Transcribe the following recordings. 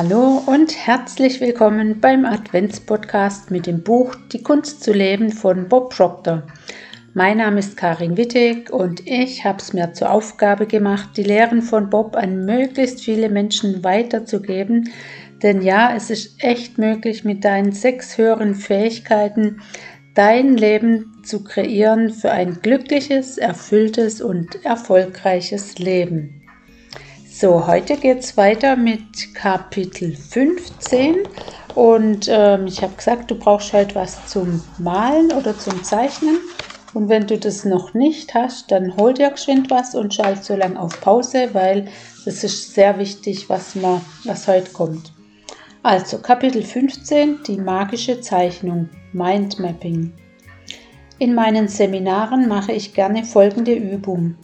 Hallo und herzlich willkommen beim Adventspodcast mit dem Buch Die Kunst zu leben von Bob Proctor. Mein Name ist Karin Wittig und ich habe es mir zur Aufgabe gemacht, die Lehren von Bob an möglichst viele Menschen weiterzugeben. Denn ja, es ist echt möglich, mit deinen sechs höheren Fähigkeiten dein Leben zu kreieren für ein glückliches, erfülltes und erfolgreiches Leben. So, heute geht es weiter mit Kapitel 15 und ähm, ich habe gesagt, du brauchst heute was zum Malen oder zum Zeichnen und wenn du das noch nicht hast, dann hol dir geschwind was und schalt so lange auf Pause, weil das ist sehr wichtig, was, man, was heute kommt. Also Kapitel 15, die magische Zeichnung, Mindmapping. In meinen Seminaren mache ich gerne folgende Übung.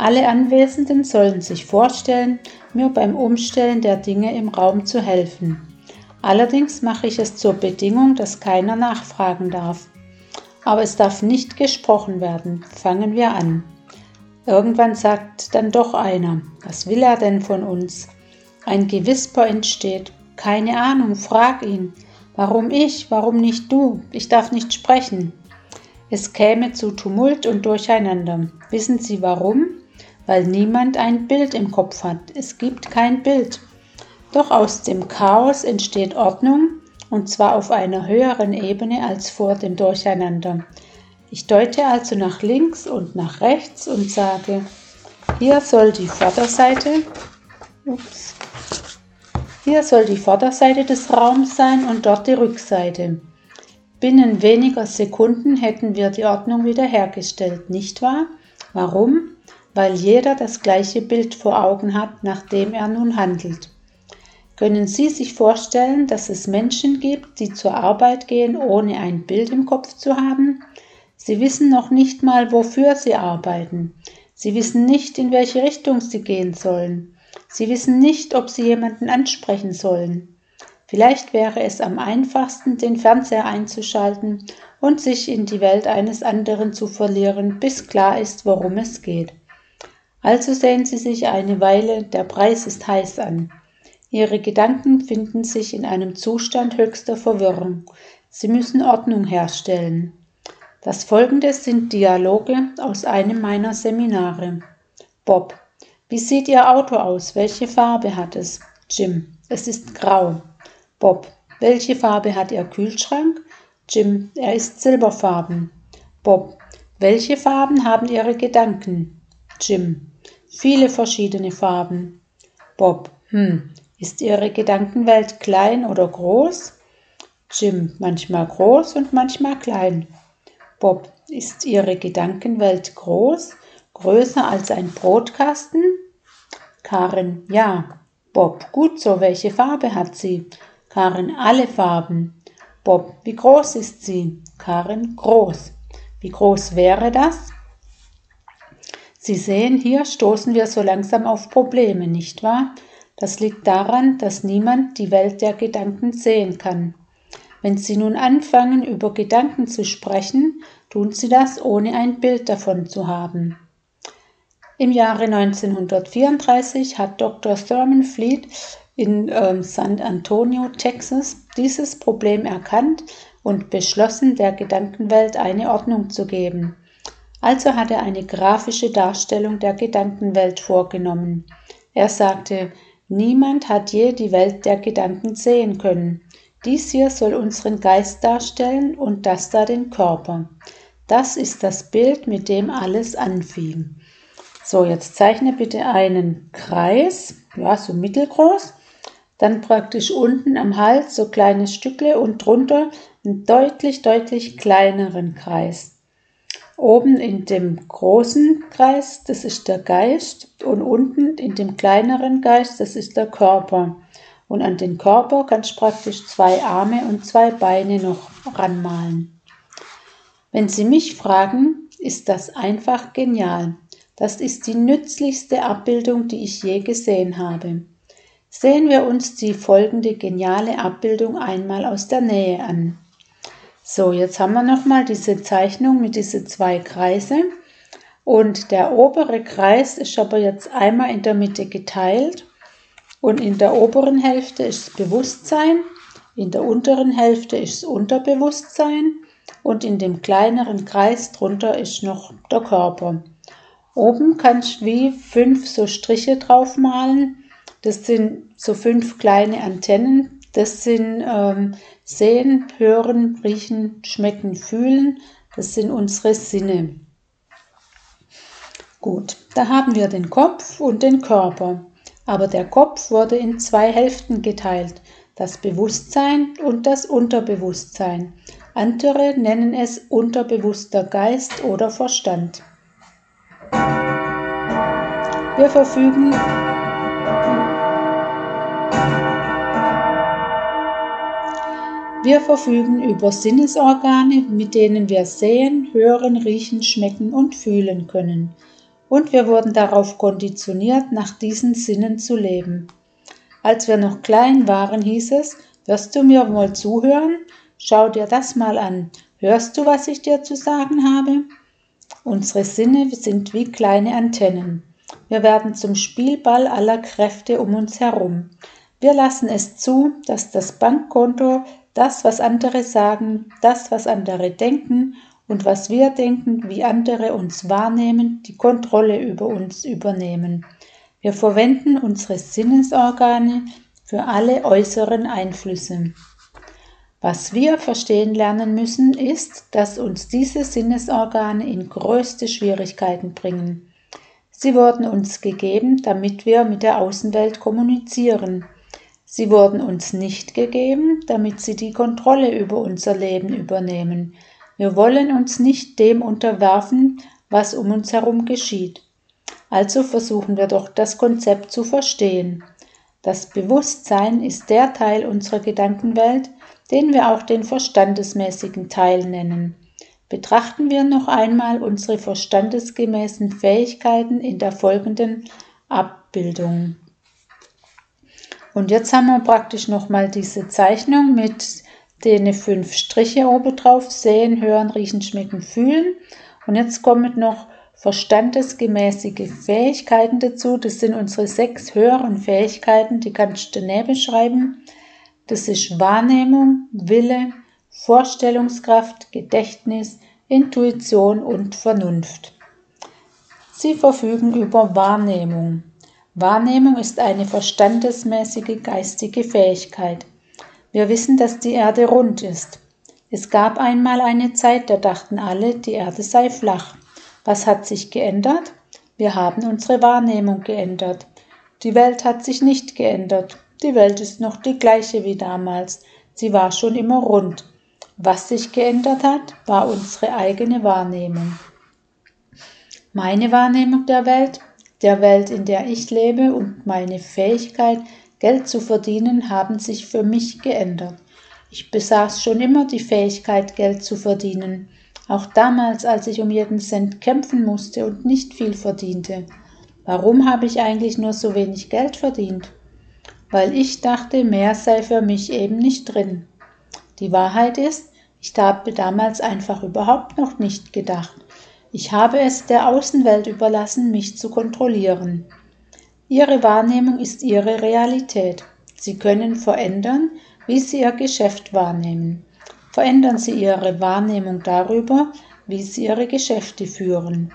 Alle Anwesenden sollen sich vorstellen, mir beim Umstellen der Dinge im Raum zu helfen. Allerdings mache ich es zur Bedingung, dass keiner nachfragen darf. Aber es darf nicht gesprochen werden. Fangen wir an. Irgendwann sagt dann doch einer, was will er denn von uns? Ein Gewisper entsteht. Keine Ahnung, frag ihn. Warum ich? Warum nicht du? Ich darf nicht sprechen. Es käme zu Tumult und Durcheinander. Wissen Sie warum? Weil niemand ein Bild im Kopf hat. Es gibt kein Bild. Doch aus dem Chaos entsteht Ordnung, und zwar auf einer höheren Ebene als vor dem Durcheinander. Ich deute also nach links und nach rechts und sage, hier soll die Vorderseite, ups, hier soll die Vorderseite des Raums sein und dort die Rückseite. Binnen weniger Sekunden hätten wir die Ordnung wiederhergestellt, nicht wahr? Warum? Weil jeder das gleiche Bild vor Augen hat, nach dem er nun handelt. Können Sie sich vorstellen, dass es Menschen gibt, die zur Arbeit gehen, ohne ein Bild im Kopf zu haben? Sie wissen noch nicht mal, wofür sie arbeiten. Sie wissen nicht, in welche Richtung sie gehen sollen. Sie wissen nicht, ob sie jemanden ansprechen sollen. Vielleicht wäre es am einfachsten, den Fernseher einzuschalten und sich in die Welt eines anderen zu verlieren, bis klar ist, worum es geht. Also sehen Sie sich eine Weile Der Preis ist heiß an. Ihre Gedanken finden sich in einem Zustand höchster Verwirrung. Sie müssen Ordnung herstellen. Das folgende sind Dialoge aus einem meiner Seminare. Bob. Wie sieht Ihr Auto aus? Welche Farbe hat es? Jim. Es ist grau. Bob. Welche Farbe hat Ihr Kühlschrank? Jim. Er ist silberfarben. Bob. Welche Farben haben Ihre Gedanken? Jim. Viele verschiedene Farben. Bob, hm, ist Ihre Gedankenwelt klein oder groß? Jim, manchmal groß und manchmal klein. Bob, ist Ihre Gedankenwelt groß, größer als ein Brotkasten? Karin, ja. Bob, gut so, welche Farbe hat sie? Karin, alle Farben. Bob, wie groß ist sie? Karin, groß. Wie groß wäre das? Sie sehen, hier stoßen wir so langsam auf Probleme, nicht wahr? Das liegt daran, dass niemand die Welt der Gedanken sehen kann. Wenn Sie nun anfangen, über Gedanken zu sprechen, tun Sie das, ohne ein Bild davon zu haben. Im Jahre 1934 hat Dr. Thurman Fleet in äh, San Antonio, Texas, dieses Problem erkannt und beschlossen, der Gedankenwelt eine Ordnung zu geben. Also hat er eine grafische Darstellung der Gedankenwelt vorgenommen. Er sagte, niemand hat je die Welt der Gedanken sehen können. Dies hier soll unseren Geist darstellen und das da den Körper. Das ist das Bild, mit dem alles anfing. So, jetzt zeichne bitte einen Kreis, ja, so mittelgroß. Dann praktisch unten am Hals so kleine Stückle und drunter einen deutlich, deutlich kleineren Kreis. Oben in dem großen Kreis, das ist der Geist, und unten in dem kleineren Geist, das ist der Körper. Und an den Körper kannst du praktisch zwei Arme und zwei Beine noch ranmalen. Wenn Sie mich fragen, ist das einfach genial. Das ist die nützlichste Abbildung, die ich je gesehen habe. Sehen wir uns die folgende geniale Abbildung einmal aus der Nähe an. So, jetzt haben wir nochmal diese Zeichnung mit diesen zwei Kreise. Und der obere Kreis ist aber jetzt einmal in der Mitte geteilt. Und in der oberen Hälfte ist Bewusstsein, in der unteren Hälfte ist Unterbewusstsein und in dem kleineren Kreis drunter ist noch der Körper. Oben kannst du wie fünf so Striche draufmalen. Das sind so fünf kleine Antennen. Das sind ähm, Sehen, Hören, Riechen, Schmecken, Fühlen. Das sind unsere Sinne. Gut, da haben wir den Kopf und den Körper. Aber der Kopf wurde in zwei Hälften geteilt, das Bewusstsein und das Unterbewusstsein. Andere nennen es unterbewusster Geist oder Verstand. Wir verfügen Wir verfügen über Sinnesorgane, mit denen wir sehen, hören, riechen, schmecken und fühlen können. Und wir wurden darauf konditioniert, nach diesen Sinnen zu leben. Als wir noch klein waren, hieß es, wirst du mir wohl zuhören? Schau dir das mal an. Hörst du, was ich dir zu sagen habe? Unsere Sinne sind wie kleine Antennen. Wir werden zum Spielball aller Kräfte um uns herum. Wir lassen es zu, dass das Bankkonto, das, was andere sagen, das, was andere denken und was wir denken, wie andere uns wahrnehmen, die Kontrolle über uns übernehmen. Wir verwenden unsere Sinnesorgane für alle äußeren Einflüsse. Was wir verstehen lernen müssen, ist, dass uns diese Sinnesorgane in größte Schwierigkeiten bringen. Sie wurden uns gegeben, damit wir mit der Außenwelt kommunizieren. Sie wurden uns nicht gegeben, damit sie die Kontrolle über unser Leben übernehmen. Wir wollen uns nicht dem unterwerfen, was um uns herum geschieht. Also versuchen wir doch das Konzept zu verstehen. Das Bewusstsein ist der Teil unserer Gedankenwelt, den wir auch den verstandesmäßigen Teil nennen. Betrachten wir noch einmal unsere verstandesgemäßen Fähigkeiten in der folgenden Abbildung. Und jetzt haben wir praktisch nochmal diese Zeichnung mit den fünf Striche oben drauf, sehen, hören, riechen, schmecken, fühlen. Und jetzt kommen noch verstandesgemäßige Fähigkeiten dazu. Das sind unsere sechs höheren Fähigkeiten, die kannst du daneben schreiben. Das ist Wahrnehmung, Wille, Vorstellungskraft, Gedächtnis, Intuition und Vernunft. Sie verfügen über Wahrnehmung. Wahrnehmung ist eine verstandesmäßige geistige Fähigkeit. Wir wissen, dass die Erde rund ist. Es gab einmal eine Zeit, da dachten alle, die Erde sei flach. Was hat sich geändert? Wir haben unsere Wahrnehmung geändert. Die Welt hat sich nicht geändert. Die Welt ist noch die gleiche wie damals. Sie war schon immer rund. Was sich geändert hat, war unsere eigene Wahrnehmung. Meine Wahrnehmung der Welt, der Welt, in der ich lebe und meine Fähigkeit, Geld zu verdienen, haben sich für mich geändert. Ich besaß schon immer die Fähigkeit, Geld zu verdienen, auch damals, als ich um jeden Cent kämpfen musste und nicht viel verdiente. Warum habe ich eigentlich nur so wenig Geld verdient? weil ich dachte, mehr sei für mich eben nicht drin. Die Wahrheit ist, ich habe damals einfach überhaupt noch nicht gedacht. Ich habe es der Außenwelt überlassen, mich zu kontrollieren. Ihre Wahrnehmung ist Ihre Realität. Sie können verändern, wie Sie Ihr Geschäft wahrnehmen. Verändern Sie Ihre Wahrnehmung darüber, wie Sie Ihre Geschäfte führen.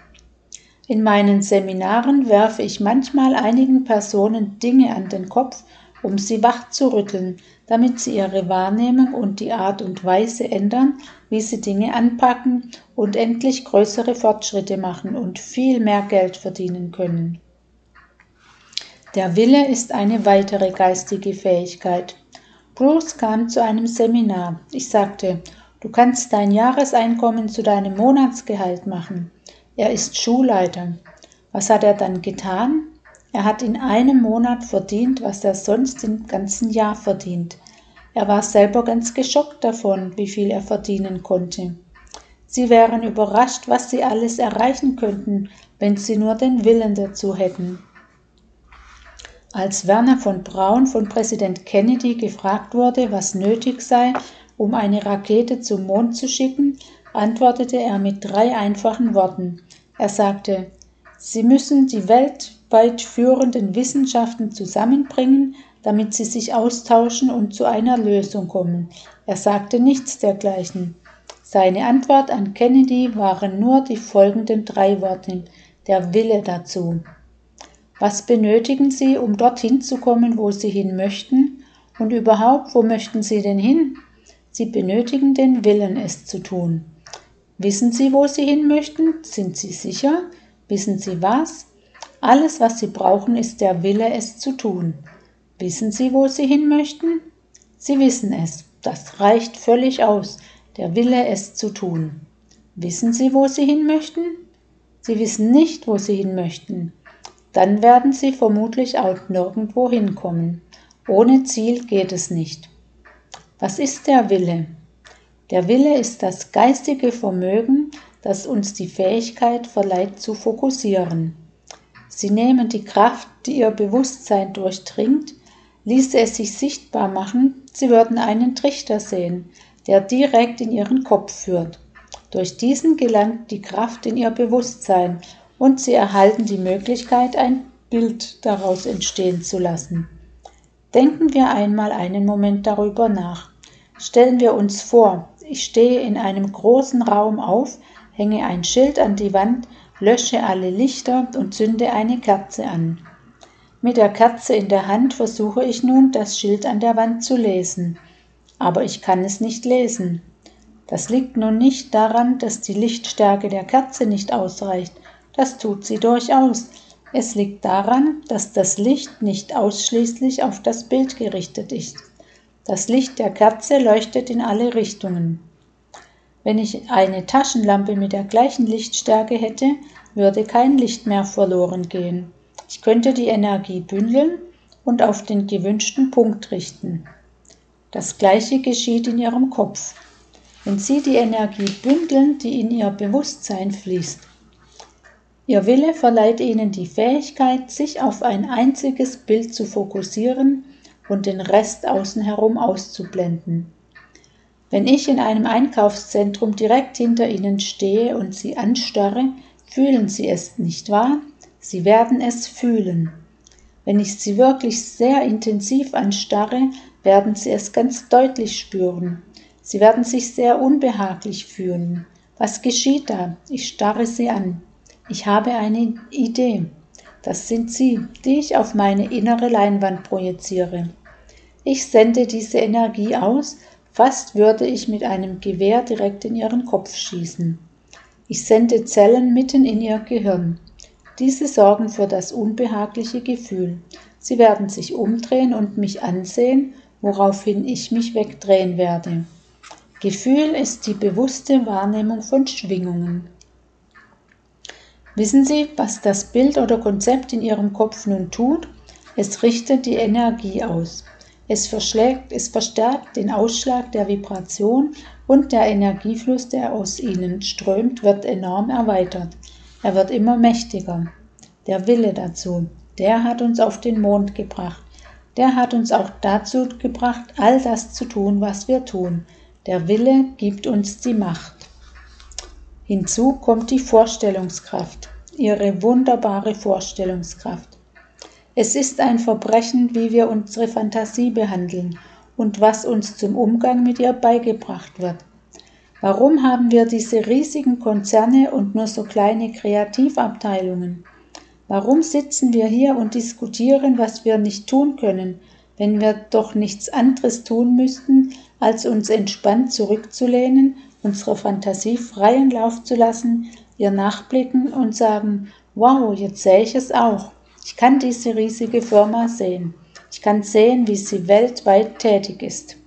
In meinen Seminaren werfe ich manchmal einigen Personen Dinge an den Kopf um sie wach zu rütteln, damit sie ihre Wahrnehmung und die Art und Weise ändern, wie sie Dinge anpacken und endlich größere Fortschritte machen und viel mehr Geld verdienen können. Der Wille ist eine weitere geistige Fähigkeit. Bruce kam zu einem Seminar. Ich sagte, du kannst dein Jahreseinkommen zu deinem Monatsgehalt machen. Er ist Schulleiter. Was hat er dann getan? Er hat in einem Monat verdient, was er sonst im ganzen Jahr verdient. Er war selber ganz geschockt davon, wie viel er verdienen konnte. Sie wären überrascht, was sie alles erreichen könnten, wenn sie nur den Willen dazu hätten. Als Werner von Braun von Präsident Kennedy gefragt wurde, was nötig sei, um eine Rakete zum Mond zu schicken, antwortete er mit drei einfachen Worten. Er sagte, Sie müssen die Welt führenden Wissenschaften zusammenbringen, damit sie sich austauschen und zu einer Lösung kommen. Er sagte nichts dergleichen. Seine Antwort an Kennedy waren nur die folgenden drei Worte der Wille dazu. Was benötigen Sie, um dorthin zu kommen, wo Sie hin möchten? Und überhaupt, wo möchten Sie denn hin? Sie benötigen den Willen, es zu tun. Wissen Sie, wo Sie hin möchten? Sind Sie sicher? Wissen Sie was? Alles, was Sie brauchen, ist der Wille, es zu tun. Wissen Sie, wo Sie hin möchten? Sie wissen es. Das reicht völlig aus, der Wille, es zu tun. Wissen Sie, wo Sie hin möchten? Sie wissen nicht, wo Sie hin möchten. Dann werden Sie vermutlich auch nirgendwo hinkommen. Ohne Ziel geht es nicht. Was ist der Wille? Der Wille ist das geistige Vermögen, das uns die Fähigkeit verleiht zu fokussieren. Sie nehmen die Kraft, die Ihr Bewusstsein durchdringt, ließe es sich sichtbar machen, Sie würden einen Trichter sehen, der direkt in Ihren Kopf führt. Durch diesen gelangt die Kraft in Ihr Bewusstsein und Sie erhalten die Möglichkeit, ein Bild daraus entstehen zu lassen. Denken wir einmal einen Moment darüber nach. Stellen wir uns vor, ich stehe in einem großen Raum auf, hänge ein Schild an die Wand, lösche alle Lichter und zünde eine Kerze an. Mit der Kerze in der Hand versuche ich nun, das Schild an der Wand zu lesen. Aber ich kann es nicht lesen. Das liegt nun nicht daran, dass die Lichtstärke der Kerze nicht ausreicht. Das tut sie durchaus. Es liegt daran, dass das Licht nicht ausschließlich auf das Bild gerichtet ist. Das Licht der Kerze leuchtet in alle Richtungen. Wenn ich eine Taschenlampe mit der gleichen Lichtstärke hätte, würde kein Licht mehr verloren gehen. Ich könnte die Energie bündeln und auf den gewünschten Punkt richten. Das gleiche geschieht in Ihrem Kopf. Wenn Sie die Energie bündeln, die in Ihr Bewusstsein fließt. Ihr Wille verleiht Ihnen die Fähigkeit, sich auf ein einziges Bild zu fokussieren und den Rest außen herum auszublenden. Wenn ich in einem Einkaufszentrum direkt hinter Ihnen stehe und Sie anstarre, fühlen Sie es, nicht wahr? Sie werden es fühlen. Wenn ich Sie wirklich sehr intensiv anstarre, werden Sie es ganz deutlich spüren. Sie werden sich sehr unbehaglich fühlen. Was geschieht da? Ich starre Sie an. Ich habe eine Idee. Das sind Sie, die ich auf meine innere Leinwand projiziere. Ich sende diese Energie aus, fast würde ich mit einem Gewehr direkt in Ihren Kopf schießen. Ich sende Zellen mitten in Ihr Gehirn. Diese sorgen für das unbehagliche Gefühl. Sie werden sich umdrehen und mich ansehen, woraufhin ich mich wegdrehen werde. Gefühl ist die bewusste Wahrnehmung von Schwingungen. Wissen Sie, was das Bild oder Konzept in Ihrem Kopf nun tut? Es richtet die Energie aus. Es, verschlägt, es verstärkt den Ausschlag der Vibration und der Energiefluss, der aus ihnen strömt, wird enorm erweitert. Er wird immer mächtiger. Der Wille dazu, der hat uns auf den Mond gebracht. Der hat uns auch dazu gebracht, all das zu tun, was wir tun. Der Wille gibt uns die Macht. Hinzu kommt die Vorstellungskraft, ihre wunderbare Vorstellungskraft. Es ist ein Verbrechen, wie wir unsere Fantasie behandeln und was uns zum Umgang mit ihr beigebracht wird. Warum haben wir diese riesigen Konzerne und nur so kleine Kreativabteilungen? Warum sitzen wir hier und diskutieren, was wir nicht tun können, wenn wir doch nichts anderes tun müssten, als uns entspannt zurückzulehnen unserer Fantasie freien Lauf zu lassen, ihr nachblicken und sagen, wow, jetzt sehe ich es auch. Ich kann diese riesige Firma sehen. Ich kann sehen, wie sie weltweit tätig ist.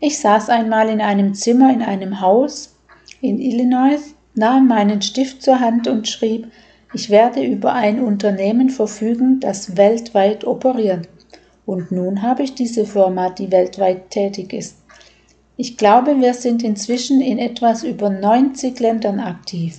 Ich saß einmal in einem Zimmer in einem Haus in Illinois, nahm meinen Stift zur Hand und schrieb, ich werde über ein Unternehmen verfügen, das weltweit operiert. Und nun habe ich diese Firma, die weltweit tätig ist. Ich glaube, wir sind inzwischen in etwas über 90 Ländern aktiv.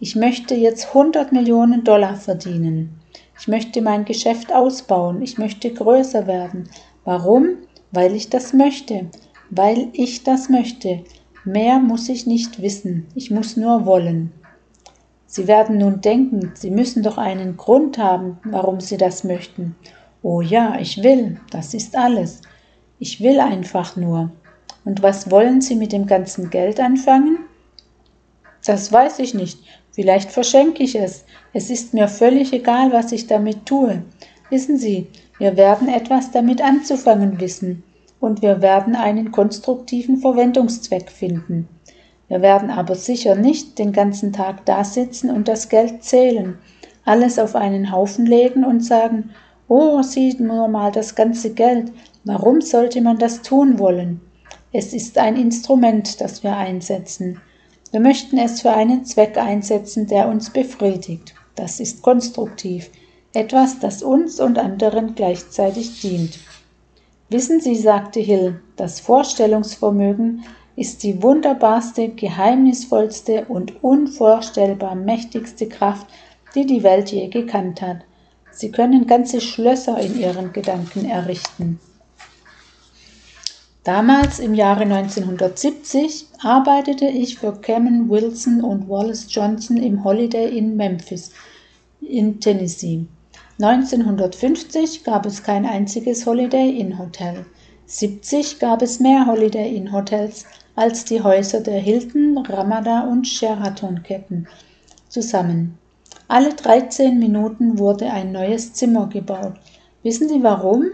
Ich möchte jetzt 100 Millionen Dollar verdienen. Ich möchte mein Geschäft ausbauen. Ich möchte größer werden. Warum? Weil ich das möchte. Weil ich das möchte. Mehr muss ich nicht wissen. Ich muss nur wollen. Sie werden nun denken, Sie müssen doch einen Grund haben, warum Sie das möchten. Oh ja, ich will, das ist alles. Ich will einfach nur. Und was wollen Sie mit dem ganzen Geld anfangen? Das weiß ich nicht. Vielleicht verschenke ich es. Es ist mir völlig egal, was ich damit tue. Wissen Sie, wir werden etwas damit anzufangen wissen und wir werden einen konstruktiven Verwendungszweck finden. Wir werden aber sicher nicht den ganzen Tag da sitzen und das Geld zählen, alles auf einen Haufen legen und sagen, oh, sieh nur mal das ganze Geld, warum sollte man das tun wollen? Es ist ein Instrument, das wir einsetzen. Wir möchten es für einen Zweck einsetzen, der uns befriedigt. Das ist konstruktiv, etwas, das uns und anderen gleichzeitig dient. Wissen Sie, sagte Hill, das Vorstellungsvermögen ist die wunderbarste, geheimnisvollste und unvorstellbar mächtigste Kraft, die die Welt je gekannt hat. Sie können ganze Schlösser in ihren Gedanken errichten. Damals im Jahre 1970 arbeitete ich für Cameron Wilson und Wallace Johnson im Holiday in Memphis in Tennessee. 1950 gab es kein einziges Holiday Inn Hotel. 70 gab es mehr Holiday Inn Hotels als die Häuser der Hilton, Ramada und Sheraton Ketten zusammen. Alle 13 Minuten wurde ein neues Zimmer gebaut. Wissen Sie warum?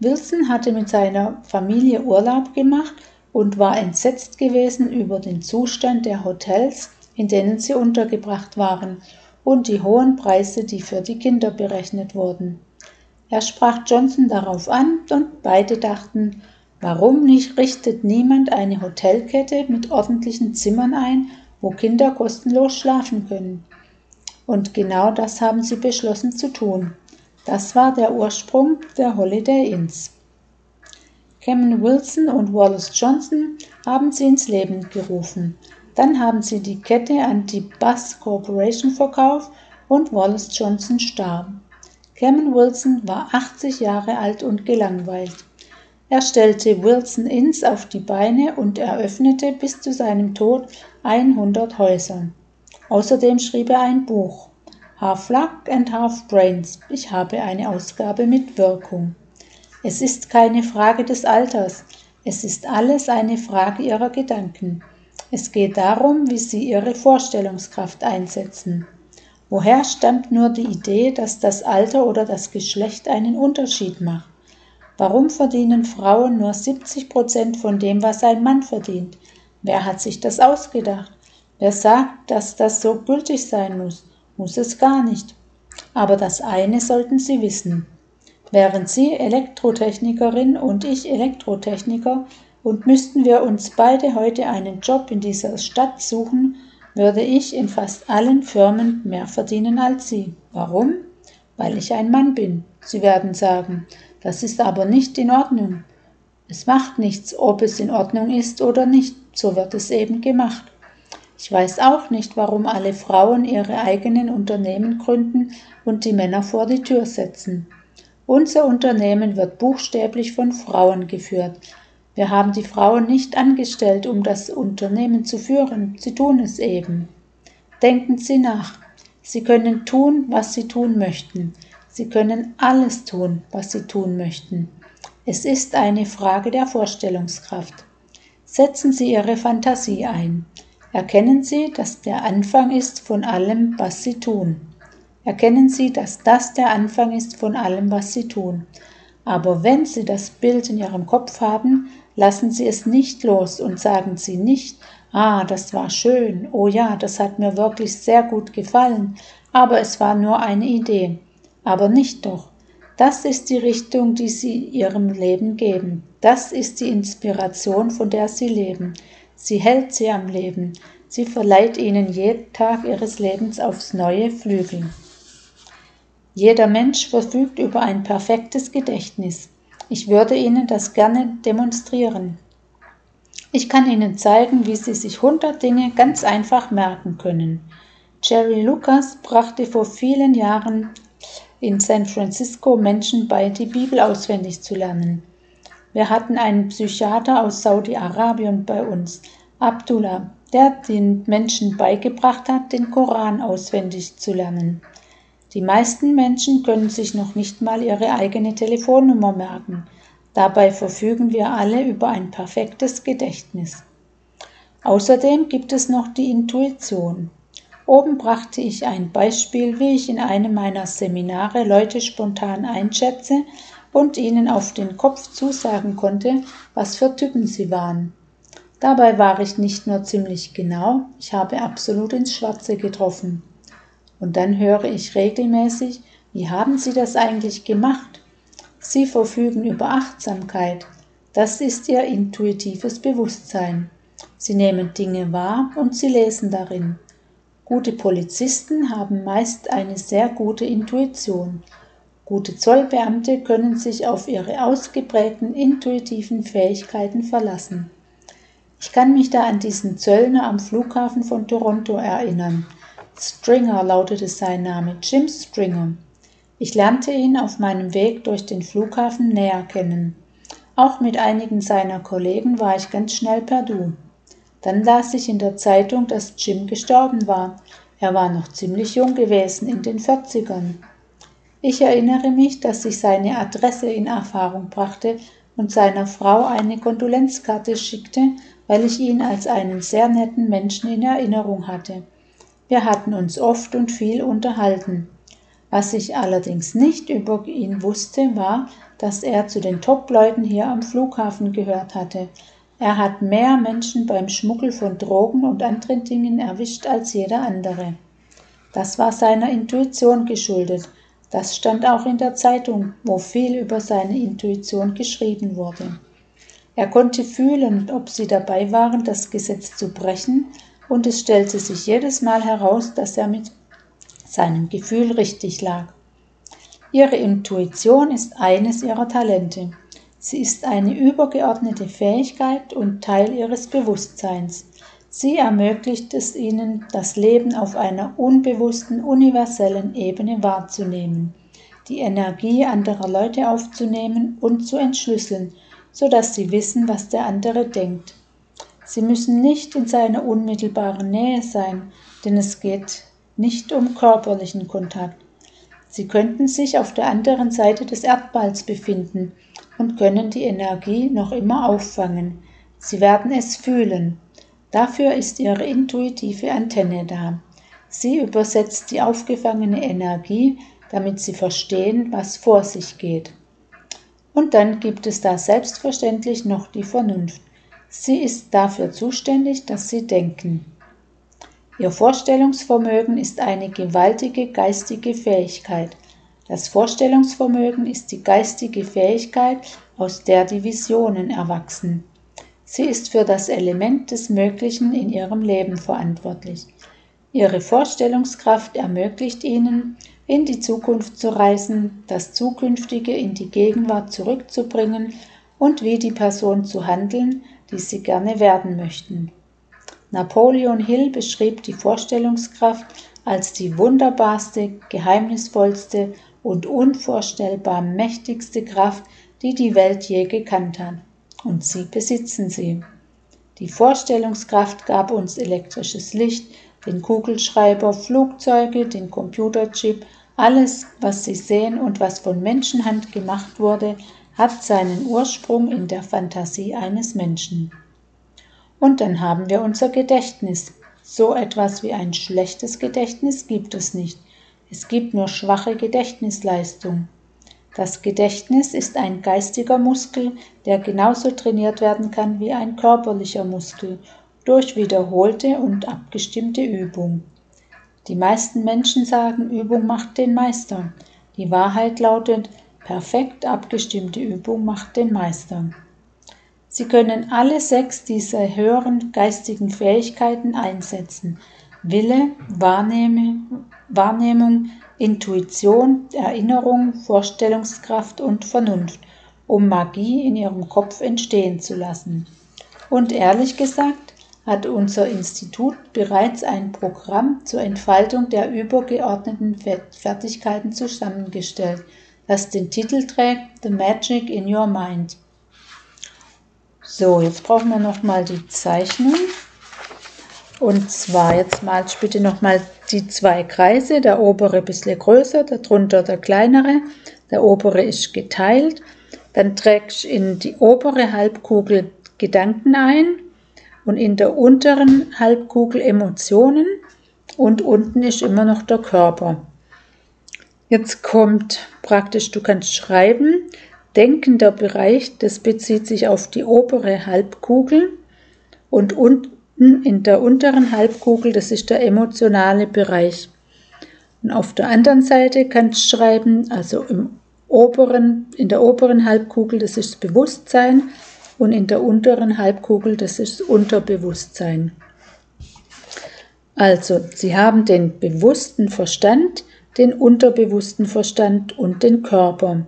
Wilson hatte mit seiner Familie Urlaub gemacht und war entsetzt gewesen über den Zustand der Hotels, in denen sie untergebracht waren, und die hohen Preise, die für die Kinder berechnet wurden. Er sprach Johnson darauf an und beide dachten, warum nicht richtet niemand eine Hotelkette mit ordentlichen Zimmern ein, wo Kinder kostenlos schlafen können. Und genau das haben sie beschlossen zu tun. Das war der Ursprung der Holiday Inns. Cameron Wilson und Wallace Johnson haben sie ins Leben gerufen. Dann haben sie die Kette an die Bus Corporation verkauft und Wallace Johnson starb. Cameron Wilson war 80 Jahre alt und gelangweilt. Er stellte Wilson Inns auf die Beine und eröffnete bis zu seinem Tod 100 Häuser. Außerdem schrieb er ein Buch. Half Luck and Half Brains. Ich habe eine Ausgabe mit Wirkung. Es ist keine Frage des Alters. Es ist alles eine Frage ihrer Gedanken. Es geht darum, wie sie ihre Vorstellungskraft einsetzen. Woher stammt nur die Idee, dass das Alter oder das Geschlecht einen Unterschied macht? Warum verdienen Frauen nur 70 Prozent von dem, was ein Mann verdient? Wer hat sich das ausgedacht? Wer sagt, dass das so gültig sein muss? Muss es gar nicht. Aber das eine sollten Sie wissen. Wären Sie Elektrotechnikerin und ich Elektrotechniker und müssten wir uns beide heute einen Job in dieser Stadt suchen, würde ich in fast allen Firmen mehr verdienen als Sie. Warum? Weil ich ein Mann bin. Sie werden sagen, das ist aber nicht in Ordnung. Es macht nichts, ob es in Ordnung ist oder nicht, so wird es eben gemacht. Ich weiß auch nicht, warum alle Frauen ihre eigenen Unternehmen gründen und die Männer vor die Tür setzen. Unser Unternehmen wird buchstäblich von Frauen geführt. Wir haben die Frauen nicht angestellt, um das Unternehmen zu führen, sie tun es eben. Denken Sie nach. Sie können tun, was Sie tun möchten. Sie können alles tun, was Sie tun möchten. Es ist eine Frage der Vorstellungskraft. Setzen Sie Ihre Fantasie ein. Erkennen Sie, dass der Anfang ist von allem, was Sie tun. Erkennen Sie, dass das der Anfang ist von allem, was Sie tun. Aber wenn Sie das Bild in Ihrem Kopf haben, lassen Sie es nicht los und sagen Sie nicht, ah, das war schön, oh ja, das hat mir wirklich sehr gut gefallen, aber es war nur eine Idee. Aber nicht doch. Das ist die Richtung, die Sie Ihrem Leben geben. Das ist die Inspiration, von der Sie leben. Sie hält sie am Leben. Sie verleiht ihnen jeden Tag ihres Lebens aufs neue Flügel. Jeder Mensch verfügt über ein perfektes Gedächtnis. Ich würde Ihnen das gerne demonstrieren. Ich kann Ihnen zeigen, wie Sie sich hundert Dinge ganz einfach merken können. Jerry Lucas brachte vor vielen Jahren in San Francisco Menschen bei, die Bibel auswendig zu lernen. Wir hatten einen Psychiater aus Saudi-Arabien bei uns, Abdullah. der den Menschen beigebracht hat, den Koran auswendig zu lernen. Die meisten Menschen können sich noch nicht mal ihre eigene Telefonnummer merken. Dabei verfügen wir alle über ein perfektes Gedächtnis. Außerdem gibt es noch die Intuition. Oben brachte ich ein Beispiel, wie ich in einem meiner Seminare Leute spontan einschätze und ihnen auf den Kopf zusagen konnte, was für Typen sie waren. Dabei war ich nicht nur ziemlich genau, ich habe absolut ins Schwarze getroffen. Und dann höre ich regelmäßig, wie haben Sie das eigentlich gemacht? Sie verfügen über Achtsamkeit. Das ist Ihr intuitives Bewusstsein. Sie nehmen Dinge wahr und Sie lesen darin. Gute Polizisten haben meist eine sehr gute Intuition. Gute Zollbeamte können sich auf ihre ausgeprägten intuitiven Fähigkeiten verlassen. Ich kann mich da an diesen Zöllner am Flughafen von Toronto erinnern. Stringer lautete sein Name, Jim Stringer. Ich lernte ihn auf meinem Weg durch den Flughafen näher kennen. Auch mit einigen seiner Kollegen war ich ganz schnell per Du. Dann las ich in der Zeitung, dass Jim gestorben war. Er war noch ziemlich jung gewesen, in den 40ern. Ich erinnere mich, dass ich seine Adresse in Erfahrung brachte und seiner Frau eine Kondolenzkarte schickte, weil ich ihn als einen sehr netten Menschen in Erinnerung hatte. Wir hatten uns oft und viel unterhalten. Was ich allerdings nicht über ihn wusste, war, dass er zu den Top-Leuten hier am Flughafen gehört hatte. Er hat mehr Menschen beim Schmuggel von Drogen und anderen Dingen erwischt als jeder andere. Das war seiner Intuition geschuldet. Das stand auch in der Zeitung, wo viel über seine Intuition geschrieben wurde. Er konnte fühlen, ob sie dabei waren, das Gesetz zu brechen, und es stellte sich jedes Mal heraus, dass er mit seinem Gefühl richtig lag. Ihre Intuition ist eines ihrer Talente. Sie ist eine übergeordnete Fähigkeit und Teil ihres Bewusstseins. Sie ermöglicht es ihnen, das Leben auf einer unbewussten, universellen Ebene wahrzunehmen, die Energie anderer Leute aufzunehmen und zu entschlüsseln, so dass sie wissen, was der andere denkt. Sie müssen nicht in seiner unmittelbaren Nähe sein, denn es geht nicht um körperlichen Kontakt. Sie könnten sich auf der anderen Seite des Erdballs befinden und können die Energie noch immer auffangen. Sie werden es fühlen. Dafür ist ihre intuitive Antenne da. Sie übersetzt die aufgefangene Energie, damit sie verstehen, was vor sich geht. Und dann gibt es da selbstverständlich noch die Vernunft. Sie ist dafür zuständig, dass Sie denken. Ihr Vorstellungsvermögen ist eine gewaltige geistige Fähigkeit. Das Vorstellungsvermögen ist die geistige Fähigkeit, aus der die Visionen erwachsen. Sie ist für das Element des Möglichen in ihrem Leben verantwortlich. Ihre Vorstellungskraft ermöglicht ihnen, in die Zukunft zu reisen, das Zukünftige in die Gegenwart zurückzubringen und wie die Person zu handeln, die sie gerne werden möchten. Napoleon Hill beschrieb die Vorstellungskraft als die wunderbarste, geheimnisvollste und unvorstellbar mächtigste Kraft, die die Welt je gekannt hat. Und sie besitzen sie. Die Vorstellungskraft gab uns elektrisches Licht, den Kugelschreiber, Flugzeuge, den Computerchip, alles, was Sie sehen und was von Menschenhand gemacht wurde, hat seinen Ursprung in der Fantasie eines Menschen. Und dann haben wir unser Gedächtnis. So etwas wie ein schlechtes Gedächtnis gibt es nicht. Es gibt nur schwache Gedächtnisleistung. Das Gedächtnis ist ein geistiger Muskel, der genauso trainiert werden kann wie ein körperlicher Muskel durch wiederholte und abgestimmte Übung. Die meisten Menschen sagen, Übung macht den Meister. Die Wahrheit lautet, perfekt abgestimmte Übung macht den Meister. Sie können alle sechs dieser höheren geistigen Fähigkeiten einsetzen. Wille, Wahrnehmung, Intuition, Erinnerung, Vorstellungskraft und Vernunft, um Magie in ihrem Kopf entstehen zu lassen. Und ehrlich gesagt hat unser Institut bereits ein Programm zur Entfaltung der übergeordneten Fertigkeiten zusammengestellt, das den Titel trägt The Magic in Your Mind. So, jetzt brauchen wir noch mal die Zeichnung. Und zwar, jetzt malst du bitte nochmal die zwei Kreise, der obere ein bisschen größer, darunter der kleinere. Der obere ist geteilt. Dann trägst in die obere Halbkugel Gedanken ein und in der unteren Halbkugel Emotionen und unten ist immer noch der Körper. Jetzt kommt praktisch, du kannst schreiben, denkender Bereich, das bezieht sich auf die obere Halbkugel und unten in der unteren Halbkugel, das ist der emotionale Bereich. Und auf der anderen Seite kannst du schreiben, also im oberen, in der oberen Halbkugel, das ist das Bewusstsein und in der unteren Halbkugel, das ist das Unterbewusstsein. Also, Sie haben den bewussten Verstand, den unterbewussten Verstand und den Körper.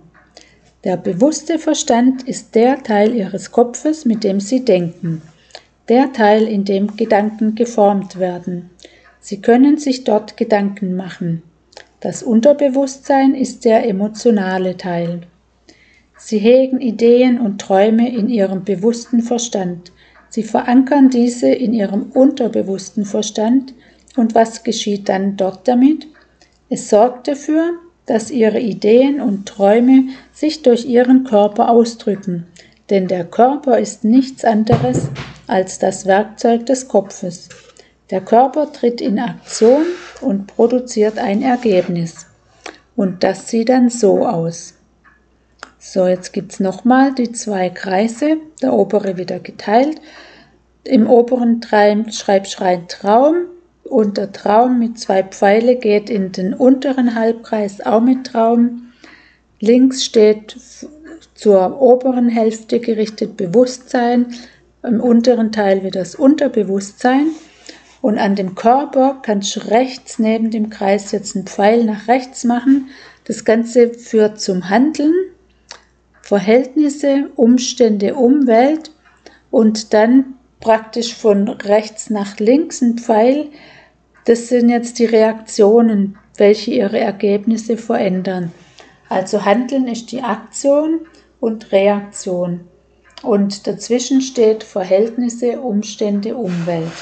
Der bewusste Verstand ist der Teil Ihres Kopfes, mit dem Sie denken, der Teil, in dem Gedanken geformt werden. Sie können sich dort Gedanken machen. Das Unterbewusstsein ist der emotionale Teil. Sie hegen Ideen und Träume in ihrem bewussten Verstand. Sie verankern diese in ihrem unterbewussten Verstand. Und was geschieht dann dort damit? Es sorgt dafür, dass ihre Ideen und Träume sich durch ihren Körper ausdrücken, denn der Körper ist nichts anderes als das Werkzeug des Kopfes. Der Körper tritt in Aktion und produziert ein Ergebnis. Und das sieht dann so aus. So, jetzt gibt es nochmal die zwei Kreise, der obere wieder geteilt. Im oberen schreibt rein Traum und der Traum mit zwei Pfeile geht in den unteren Halbkreis auch mit Traum. Links steht zur oberen Hälfte gerichtet Bewusstsein, im unteren Teil wird das Unterbewusstsein und an dem Körper kannst du rechts neben dem Kreis jetzt einen Pfeil nach rechts machen. Das Ganze führt zum Handeln, Verhältnisse, Umstände, Umwelt und dann praktisch von rechts nach links ein Pfeil. Das sind jetzt die Reaktionen, welche ihre Ergebnisse verändern. Also Handeln ist die Aktion und Reaktion. Und dazwischen steht Verhältnisse, Umstände, Umwelt.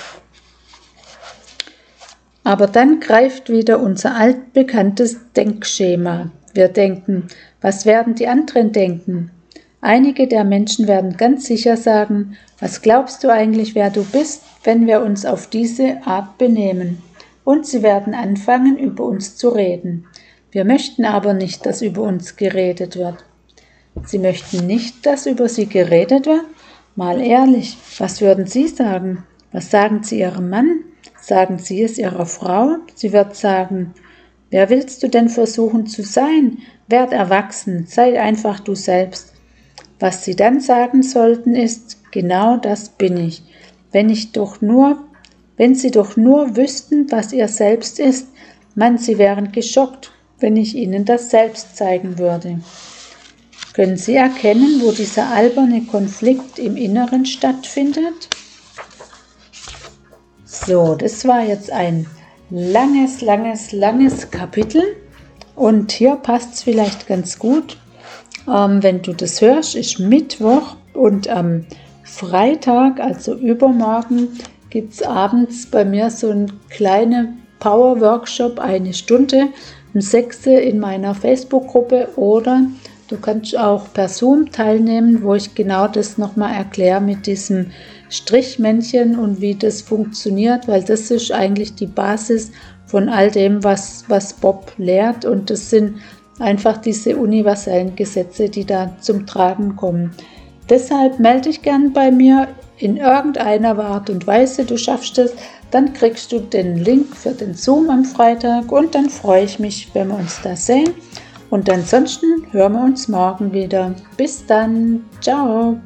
Aber dann greift wieder unser altbekanntes Denkschema. Wir denken, was werden die anderen denken? Einige der Menschen werden ganz sicher sagen, was glaubst du eigentlich, wer du bist, wenn wir uns auf diese Art benehmen? Und sie werden anfangen, über uns zu reden. Wir möchten aber nicht, dass über uns geredet wird. Sie möchten nicht, dass über Sie geredet wird? Mal ehrlich, was würden Sie sagen? Was sagen Sie Ihrem Mann? Sagen Sie es Ihrer Frau? Sie wird sagen, wer willst du denn versuchen zu sein? Werd erwachsen, sei einfach du selbst. Was Sie dann sagen sollten ist, genau das bin ich. Wenn ich doch nur, wenn Sie doch nur wüssten, was Ihr Selbst ist, man, Sie wären geschockt, wenn ich Ihnen das selbst zeigen würde. Können Sie erkennen, wo dieser alberne Konflikt im Inneren stattfindet? So, das war jetzt ein langes, langes, langes Kapitel. Und hier passt es vielleicht ganz gut, ähm, wenn du das hörst, ist Mittwoch und am Freitag, also übermorgen, gibt es abends bei mir so einen kleinen Power-Workshop, eine Stunde, um 6 in meiner Facebook-Gruppe oder Du kannst auch per Zoom teilnehmen, wo ich genau das nochmal erkläre mit diesem Strichmännchen und wie das funktioniert, weil das ist eigentlich die Basis von all dem, was, was Bob lehrt und das sind einfach diese universellen Gesetze, die da zum Tragen kommen. Deshalb melde dich gern bei mir in irgendeiner Art und Weise, du schaffst es, dann kriegst du den Link für den Zoom am Freitag und dann freue ich mich, wenn wir uns da sehen. Und ansonsten hören wir uns morgen wieder. Bis dann. Ciao.